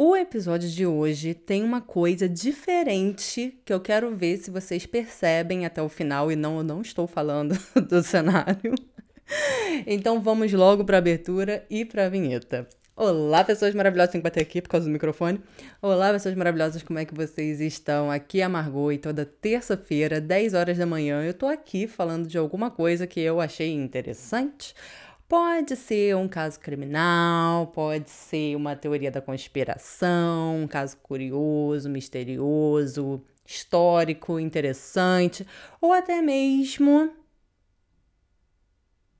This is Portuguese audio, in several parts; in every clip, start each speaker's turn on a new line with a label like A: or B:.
A: O episódio de hoje tem uma coisa diferente que eu quero ver se vocês percebem até o final e não eu não estou falando do cenário. Então vamos logo para a abertura e para a vinheta. Olá, pessoas maravilhosas, tem que bater aqui por causa do microfone. Olá, pessoas maravilhosas, como é que vocês estão? Aqui é a Margot e toda terça-feira, 10 horas da manhã, eu tô aqui falando de alguma coisa que eu achei interessante Pode ser um caso criminal, pode ser uma teoria da conspiração, um caso curioso, misterioso, histórico, interessante, ou até mesmo.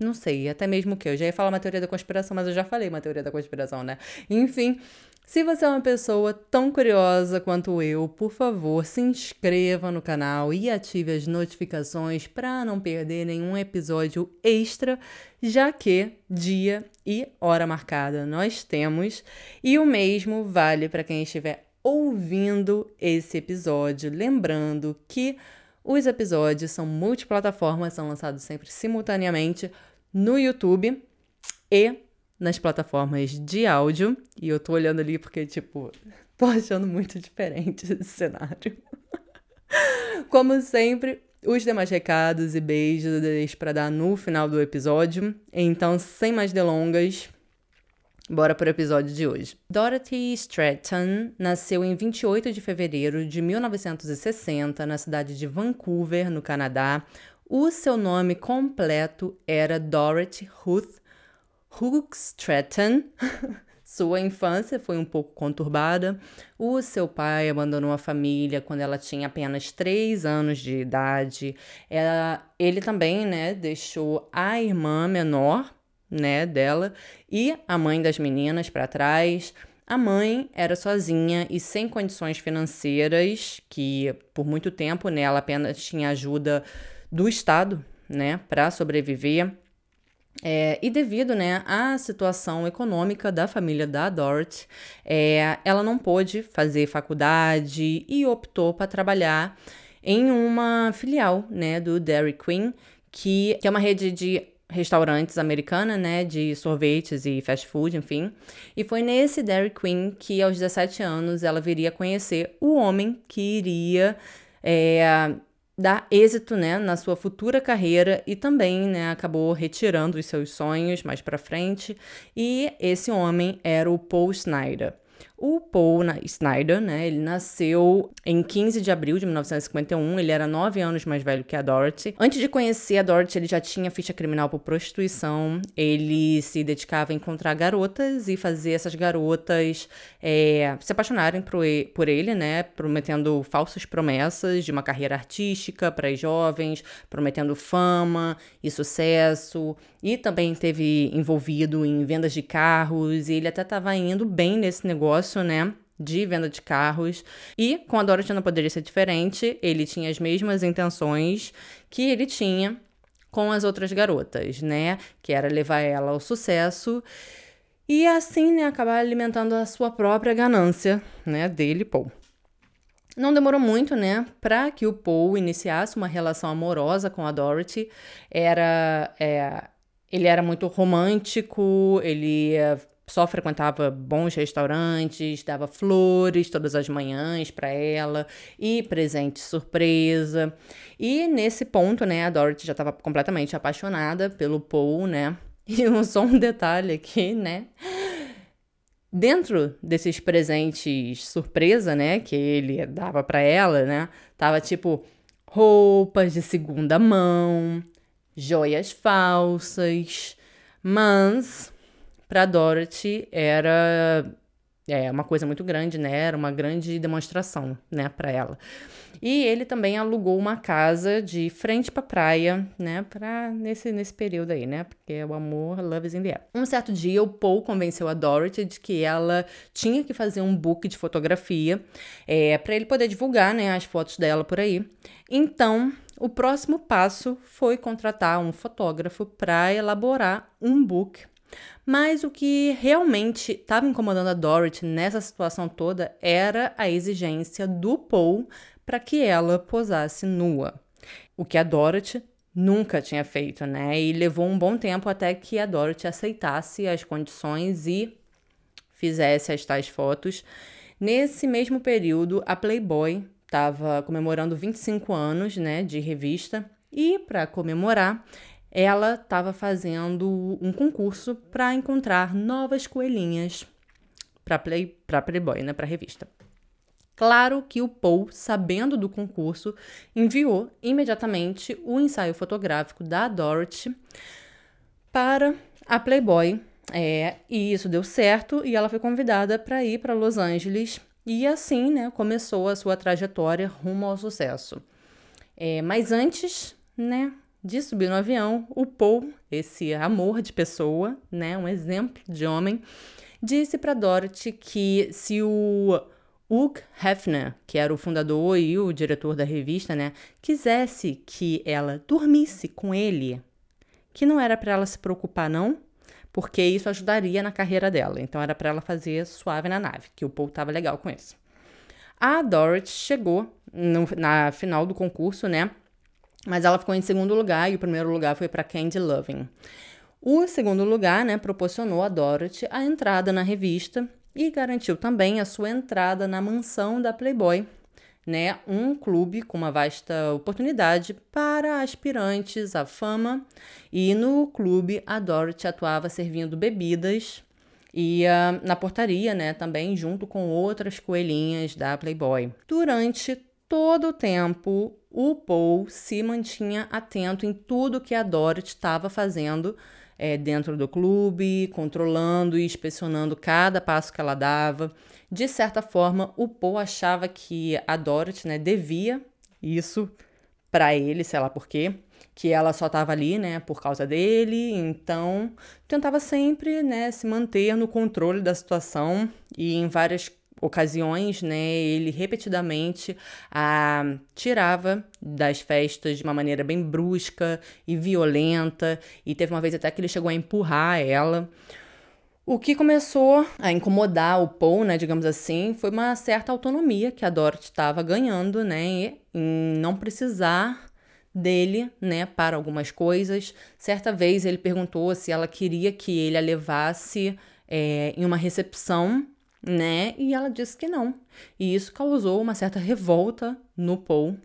A: Não sei, até mesmo o que? Eu já ia falar uma teoria da conspiração, mas eu já falei uma teoria da conspiração, né? Enfim, se você é uma pessoa tão curiosa quanto eu, por favor, se inscreva no canal e ative as notificações para não perder nenhum episódio extra, já que dia e hora marcada nós temos, e o mesmo vale para quem estiver ouvindo esse episódio, lembrando que os episódios são multiplataformas, são lançados sempre simultaneamente no YouTube e nas plataformas de áudio. E eu tô olhando ali porque, tipo, tô achando muito diferente esse cenário. Como sempre, os demais recados e beijos eu deixo para dar no final do episódio. Então, sem mais delongas, bora pro episódio de hoje. Dorothy Stratton nasceu em 28 de fevereiro de 1960 na cidade de Vancouver, no Canadá. O seu nome completo era Dorothy Ruth Hoogstraten. Sua infância foi um pouco conturbada. O seu pai abandonou a família quando ela tinha apenas 3 anos de idade. Ela, ele também, né, deixou a irmã menor, né, dela e a mãe das meninas para trás. A mãe era sozinha e sem condições financeiras, que por muito tempo né, ela apenas tinha ajuda do Estado, né, para sobreviver. É, e devido né, à situação econômica da família da Dorothy, é, ela não pôde fazer faculdade e optou para trabalhar em uma filial né, do Dairy Queen, que, que é uma rede de restaurantes americana, né, de sorvetes e fast food, enfim. E foi nesse Dairy Queen que, aos 17 anos, ela viria conhecer o homem que iria é, dar êxito, né, na sua futura carreira e também, né, acabou retirando os seus sonhos mais para frente. E esse homem era o Paul Snyder. O Paul Snyder, né, ele nasceu em 15 de abril de 1951, ele era 9 anos mais velho que a Dorothy. Antes de conhecer a Dorothy, ele já tinha ficha criminal por prostituição, ele se dedicava a encontrar garotas e fazer essas garotas é, se apaixonarem por ele, né, prometendo falsas promessas de uma carreira artística para as jovens, prometendo fama e sucesso, e também teve envolvido em vendas de carros, e ele até estava indo bem nesse negócio né? De venda de carros. E com a Dorothy não poderia ser diferente. Ele tinha as mesmas intenções que ele tinha com as outras garotas, né? Que era levar ela ao sucesso e assim, né, acabar alimentando a sua própria ganância, né, dele, Paul. Não demorou muito, né, para que o Paul iniciasse uma relação amorosa com a Dorothy. Era, é, ele era muito romântico, ele só frequentava bons restaurantes, dava flores todas as manhãs para ela e presente surpresa. E nesse ponto, né, a Dorothy já estava completamente apaixonada pelo Paul, né? E só um detalhe aqui, né? Dentro desses presentes surpresa, né, que ele dava para ela, né, tava tipo roupas de segunda mão, joias falsas, mas para Dorothy era é uma coisa muito grande, né? Era uma grande demonstração, né, para ela. E ele também alugou uma casa de frente para praia, né, para nesse nesse período aí, né? Porque é o amor, love is in the air. Um certo dia, o Paul convenceu a Dorothy de que ela tinha que fazer um book de fotografia, é, para ele poder divulgar, né, as fotos dela por aí. Então, o próximo passo foi contratar um fotógrafo para elaborar um book mas o que realmente estava incomodando a Dorothy nessa situação toda era a exigência do Paul para que ela posasse nua. O que a Dorothy nunca tinha feito, né? E levou um bom tempo até que a Dorothy aceitasse as condições e fizesse as tais fotos. Nesse mesmo período, a Playboy estava comemorando 25 anos, né, de revista, e para comemorar, ela estava fazendo um concurso para encontrar novas coelhinhas para Play, para Playboy, né, para revista. Claro que o Paul, sabendo do concurso, enviou imediatamente o ensaio fotográfico da Dorothy para a Playboy. É, e isso deu certo e ela foi convidada para ir para Los Angeles e assim, né, começou a sua trajetória rumo ao sucesso. É, mas antes, né, de subir no avião, o Paul, esse amor de pessoa, né, um exemplo de homem, disse para Dorothy que se o Hugh Hefner, que era o fundador e o diretor da revista, né, quisesse que ela dormisse com ele, que não era para ela se preocupar não, porque isso ajudaria na carreira dela. Então era para ela fazer suave na nave, que o Paul tava legal com isso. A Dorothy chegou no, na final do concurso, né? Mas ela ficou em segundo lugar e o primeiro lugar foi para Candy Loving. O segundo lugar, né, proporcionou a Dorothy a entrada na revista e garantiu também a sua entrada na mansão da Playboy, né, um clube com uma vasta oportunidade para aspirantes à fama. E no clube a Dorothy atuava servindo bebidas e uh, na portaria, né, também junto com outras coelhinhas da Playboy. Durante todo o tempo, o Paul se mantinha atento em tudo que a Dorothy estava fazendo é, dentro do clube, controlando e inspecionando cada passo que ela dava. De certa forma, o Paul achava que a Dorothy né, devia isso para ele, sei lá por quê, que ela só estava ali, né, por causa dele, então tentava sempre, né, se manter no controle da situação e em várias ocasiões, né, ele repetidamente a tirava das festas de uma maneira bem brusca e violenta, e teve uma vez até que ele chegou a empurrar ela. O que começou a incomodar o Paul, né, digamos assim, foi uma certa autonomia que a Dorothy estava ganhando, né, em não precisar dele, né, para algumas coisas. Certa vez ele perguntou se ela queria que ele a levasse é, em uma recepção né? E ela disse que não. E isso causou uma certa revolta no Paul.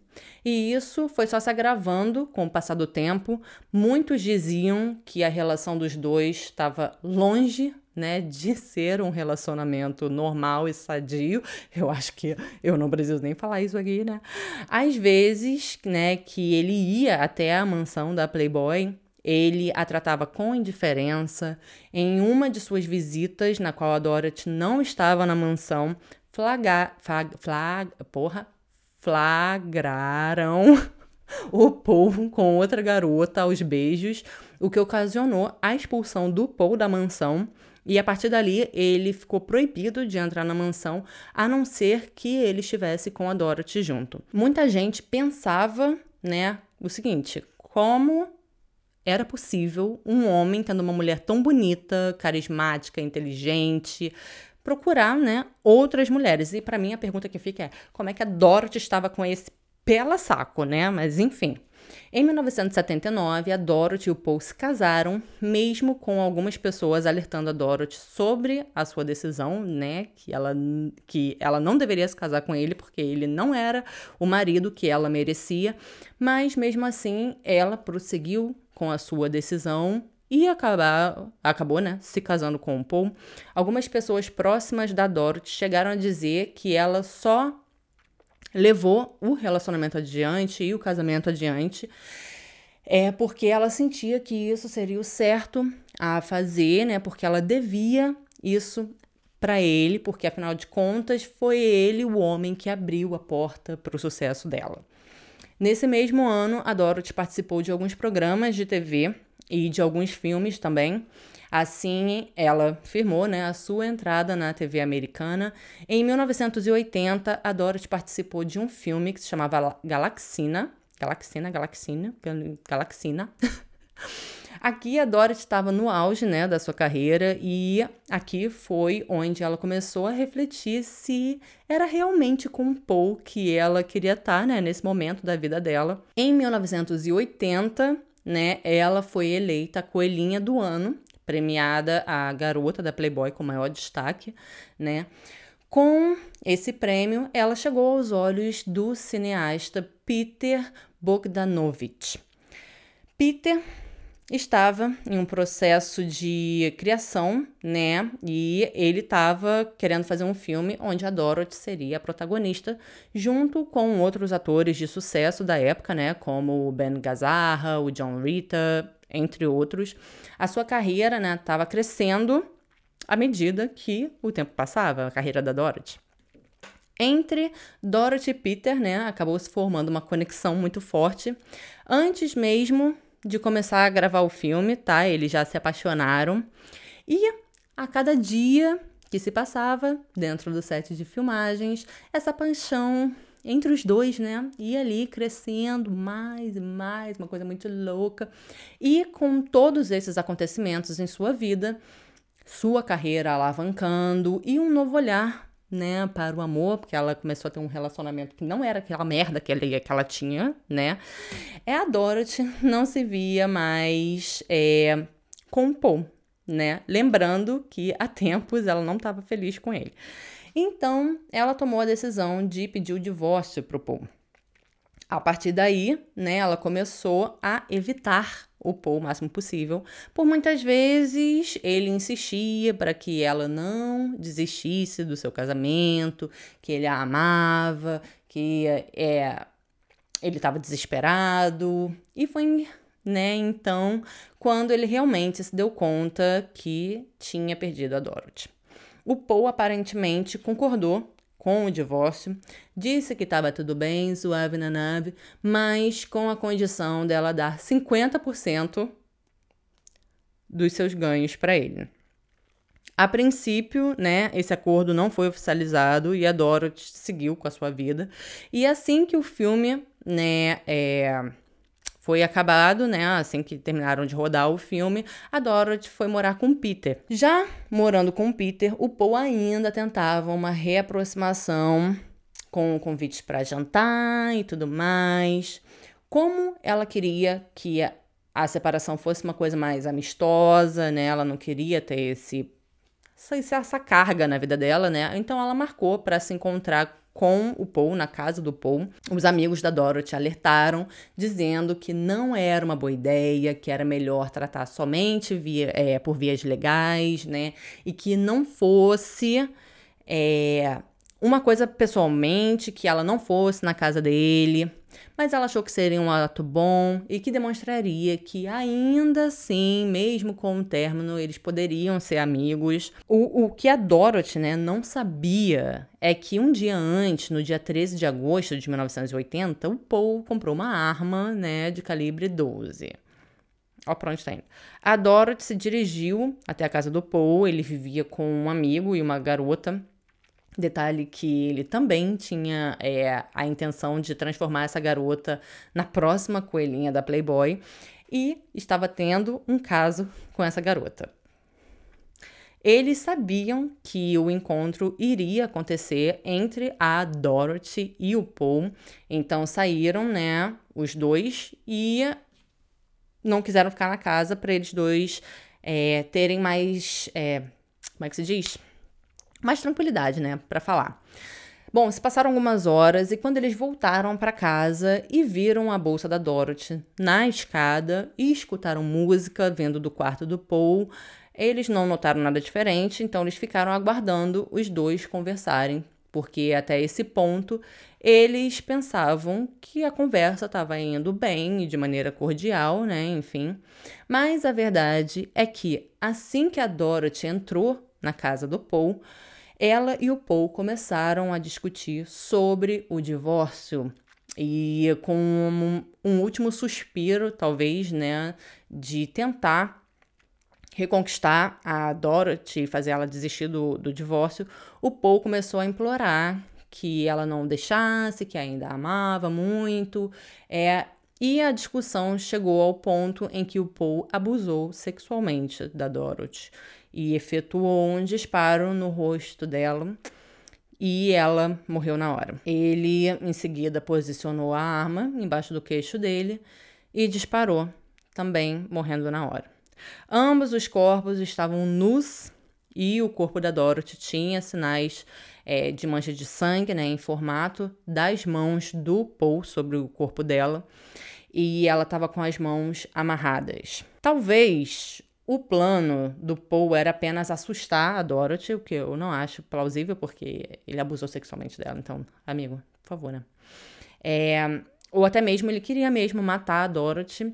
A: E isso foi só se agravando com o passar do tempo. Muitos diziam que a relação dos dois estava longe né, de ser um relacionamento normal e sadio. Eu acho que eu não preciso nem falar isso aqui, né? Às vezes, né, que ele ia até a mansão da Playboy ele a tratava com indiferença. Em uma de suas visitas, na qual a Dorothy não estava na mansão, flaga, flag, flag, porra, flagraram o Paul com outra garota aos beijos, o que ocasionou a expulsão do Paul da mansão. E a partir dali, ele ficou proibido de entrar na mansão, a não ser que ele estivesse com a Dorothy junto. Muita gente pensava, né, o seguinte: como era possível um homem tendo uma mulher tão bonita, carismática, inteligente, procurar, né, outras mulheres. E para mim a pergunta que fica é: como é que a Dorothy estava com esse pela saco, né? Mas enfim. Em 1979, a Dorothy e o Paul se casaram, mesmo com algumas pessoas alertando a Dorothy sobre a sua decisão, né? Que ela, que ela não deveria se casar com ele porque ele não era o marido que ela merecia. Mas mesmo assim, ela prosseguiu com a sua decisão e acabar, acabou, né, se casando com o Paul. Algumas pessoas próximas da Dorothy chegaram a dizer que ela só levou o relacionamento adiante e o casamento adiante é porque ela sentia que isso seria o certo a fazer, né? Porque ela devia isso para ele, porque afinal de contas foi ele o homem que abriu a porta para o sucesso dela. Nesse mesmo ano, a Dorothy participou de alguns programas de TV e de alguns filmes também. Assim, ela firmou né, a sua entrada na TV americana. Em 1980, a Dorothy participou de um filme que se chamava Galaxina. Galaxina, Galaxina, Galaxina. Aqui a Dorothy estava no auge, né, da sua carreira e aqui foi onde ela começou a refletir se era realmente com Paul que ela queria estar, né, nesse momento da vida dela. Em 1980, né, ela foi eleita a coelhinha do ano premiada a garota da Playboy com maior destaque, né? Com esse prêmio, ela chegou aos olhos do cineasta Peter Bogdanovich. Peter estava em um processo de criação, né? E ele estava querendo fazer um filme onde a Dorothy seria a protagonista, junto com outros atores de sucesso da época, né? Como o Ben Gazzara, o John Rita, entre outros. A sua carreira, né, estava crescendo à medida que o tempo passava, a carreira da Dorothy. Entre Dorothy e Peter, né, acabou se formando uma conexão muito forte. Antes mesmo de começar a gravar o filme, tá? Eles já se apaixonaram. E a cada dia que se passava dentro do set de filmagens, essa paixão entre os dois, né? Ia ali crescendo mais e mais, uma coisa muito louca. E com todos esses acontecimentos em sua vida, sua carreira alavancando e um novo olhar né, para o amor, porque ela começou a ter um relacionamento que não era aquela merda que ela, que ela tinha, né? É a Dorothy não se via mais é, com o Paul, né? Lembrando que há tempos ela não estava feliz com ele. Então, ela tomou a decisão de pedir o divórcio pro Paul. A partir daí, né, ela começou a evitar o Paul o máximo possível. Por muitas vezes ele insistia para que ela não desistisse do seu casamento, que ele a amava, que é, ele estava desesperado. E foi, né, então, quando ele realmente se deu conta que tinha perdido a Dorothy. O Paul aparentemente concordou com o divórcio, disse que estava tudo bem, suave na nave, mas com a condição dela dar 50% dos seus ganhos para ele. A princípio, né, esse acordo não foi oficializado e a Dorothy seguiu com a sua vida. E assim que o filme, né, é, foi acabado, né? Assim que terminaram de rodar o filme, a Dorothy foi morar com Peter. Já morando com Peter, o Paul ainda tentava uma reaproximação com convites para jantar e tudo mais. Como ela queria que a, separação fosse uma coisa mais amistosa, né? Ela não queria ter esse essa, essa carga na vida dela, né? Então ela marcou para se encontrar com o Paul, na casa do Paul. Os amigos da Dorothy alertaram, dizendo que não era uma boa ideia, que era melhor tratar somente via, é, por vias legais, né? E que não fosse. É, uma coisa pessoalmente, que ela não fosse na casa dele, mas ela achou que seria um ato bom e que demonstraria que ainda assim, mesmo com o término, eles poderiam ser amigos. O, o que a Dorothy né, não sabia é que um dia antes, no dia 13 de agosto de 1980, o Paul comprou uma arma né, de calibre 12. Ó, pra onde tá indo. A Dorothy se dirigiu até a casa do Paul. Ele vivia com um amigo e uma garota Detalhe que ele também tinha é, a intenção de transformar essa garota na próxima coelhinha da Playboy e estava tendo um caso com essa garota. Eles sabiam que o encontro iria acontecer entre a Dorothy e o Paul, então saíram, né, os dois e não quiseram ficar na casa para eles dois é, terem mais, é, como é que se diz? Mais tranquilidade, né, para falar. Bom, se passaram algumas horas e quando eles voltaram para casa e viram a bolsa da Dorothy na escada e escutaram música vindo do quarto do Paul, eles não notaram nada diferente, então eles ficaram aguardando os dois conversarem, porque até esse ponto eles pensavam que a conversa estava indo bem e de maneira cordial, né? Enfim. Mas a verdade é que assim que a Dorothy entrou na casa do Paul, ela e o Paul começaram a discutir sobre o divórcio. E com um, um último suspiro, talvez, né, de tentar reconquistar a Dorothy, fazer ela desistir do, do divórcio, o Paul começou a implorar que ela não deixasse, que ainda amava muito, é, e a discussão chegou ao ponto em que o Paul abusou sexualmente da Dorothy e efetuou um disparo no rosto dela e ela morreu na hora. Ele, em seguida, posicionou a arma embaixo do queixo dele e disparou, também morrendo na hora. Ambos os corpos estavam nus e o corpo da Dorothy tinha sinais é, de mancha de sangue, né, em formato das mãos do Paul sobre o corpo dela. E ela estava com as mãos amarradas. Talvez o plano do Paul era apenas assustar a Dorothy, o que eu não acho plausível, porque ele abusou sexualmente dela. Então, amigo, por favor, né? É, ou até mesmo ele queria mesmo matar a Dorothy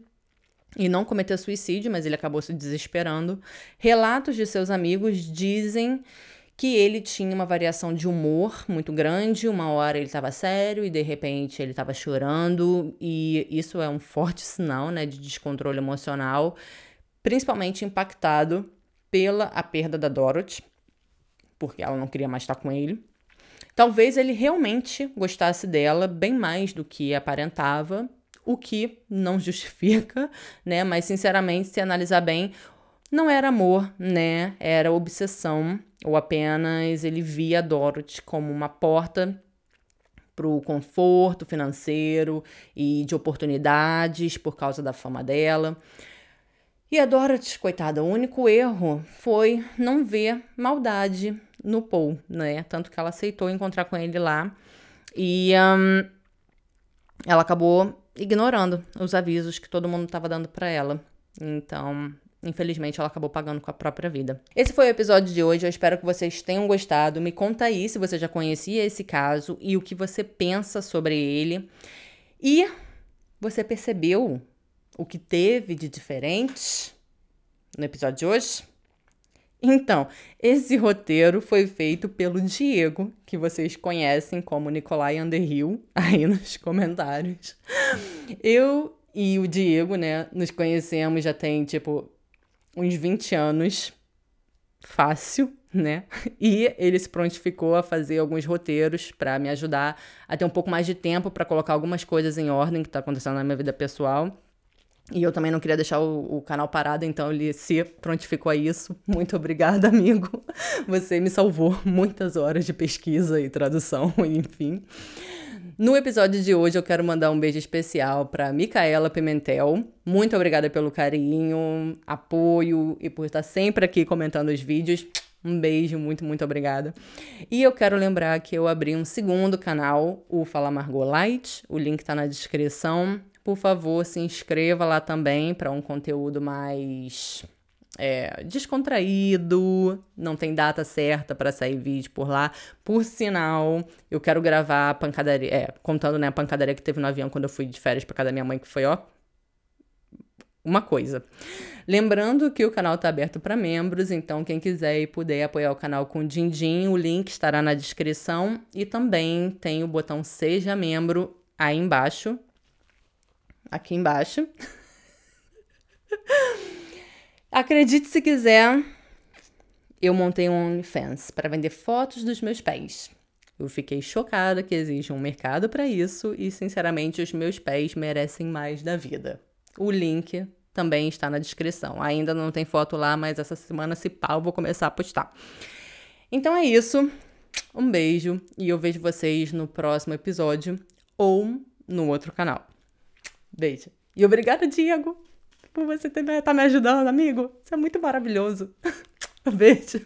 A: e não cometer suicídio, mas ele acabou se desesperando. Relatos de seus amigos dizem que ele tinha uma variação de humor muito grande. Uma hora ele estava sério e de repente ele estava chorando, e isso é um forte sinal né, de descontrole emocional, principalmente impactado pela a perda da Dorothy, porque ela não queria mais estar com ele. Talvez ele realmente gostasse dela bem mais do que aparentava, o que não justifica, né? Mas sinceramente, se analisar bem, não era amor, né? Era obsessão, ou apenas ele via a Dorothy como uma porta para o conforto financeiro e de oportunidades por causa da fama dela. E a Dorothy, coitada, o único erro foi não ver maldade no Paul, né? Tanto que ela aceitou encontrar com ele lá. E um, ela acabou ignorando os avisos que todo mundo estava dando para ela. Então, infelizmente, ela acabou pagando com a própria vida. Esse foi o episódio de hoje. Eu espero que vocês tenham gostado. Me conta aí se você já conhecia esse caso e o que você pensa sobre ele. E você percebeu o que teve de diferente no episódio de hoje? Então, esse roteiro foi feito pelo Diego, que vocês conhecem como Nicolai Underhill, aí nos comentários. Eu e o Diego, né, nos conhecemos já tem, tipo, uns 20 anos. Fácil, né? E ele se prontificou a fazer alguns roteiros para me ajudar a ter um pouco mais de tempo para colocar algumas coisas em ordem que tá acontecendo na minha vida pessoal. E eu também não queria deixar o, o, canal parado, então ele se prontificou a isso. Muito obrigada, amigo. Você me salvou muitas horas de pesquisa e tradução, enfim. No episódio de hoje eu quero mandar um beijo especial para Micaela Pimentel. Muito obrigada pelo carinho, apoio e por estar sempre aqui comentando os vídeos. Um beijo, muito, muito obrigada. E eu quero lembrar que eu abri um segundo canal, o Fala Margot Light. O link tá na descrição por favor, se inscreva lá também para um conteúdo mais é, descontraído, não tem data certa para sair vídeo por lá. Por sinal, eu quero gravar a pancadaria, é, contando né, a pancadaria que teve no avião quando eu fui de férias para casa da minha mãe, que foi, ó, uma coisa. Lembrando que o canal está aberto para membros, então quem quiser e puder apoiar o canal com din-din, o link estará na descrição e também tem o botão Seja Membro aí embaixo, aqui embaixo. Acredite se quiser, eu montei um OnlyFans para vender fotos dos meus pés. Eu fiquei chocada que existe um mercado para isso e, sinceramente, os meus pés merecem mais da vida. O link também está na descrição. Ainda não tem foto lá, mas essa semana, se pau, vou começar a postar. Então é isso. Um beijo e eu vejo vocês no próximo episódio ou no outro canal. Beijo. E obrigada, Diego, por você estar tá me ajudando, amigo. Você é muito maravilhoso. Beijo.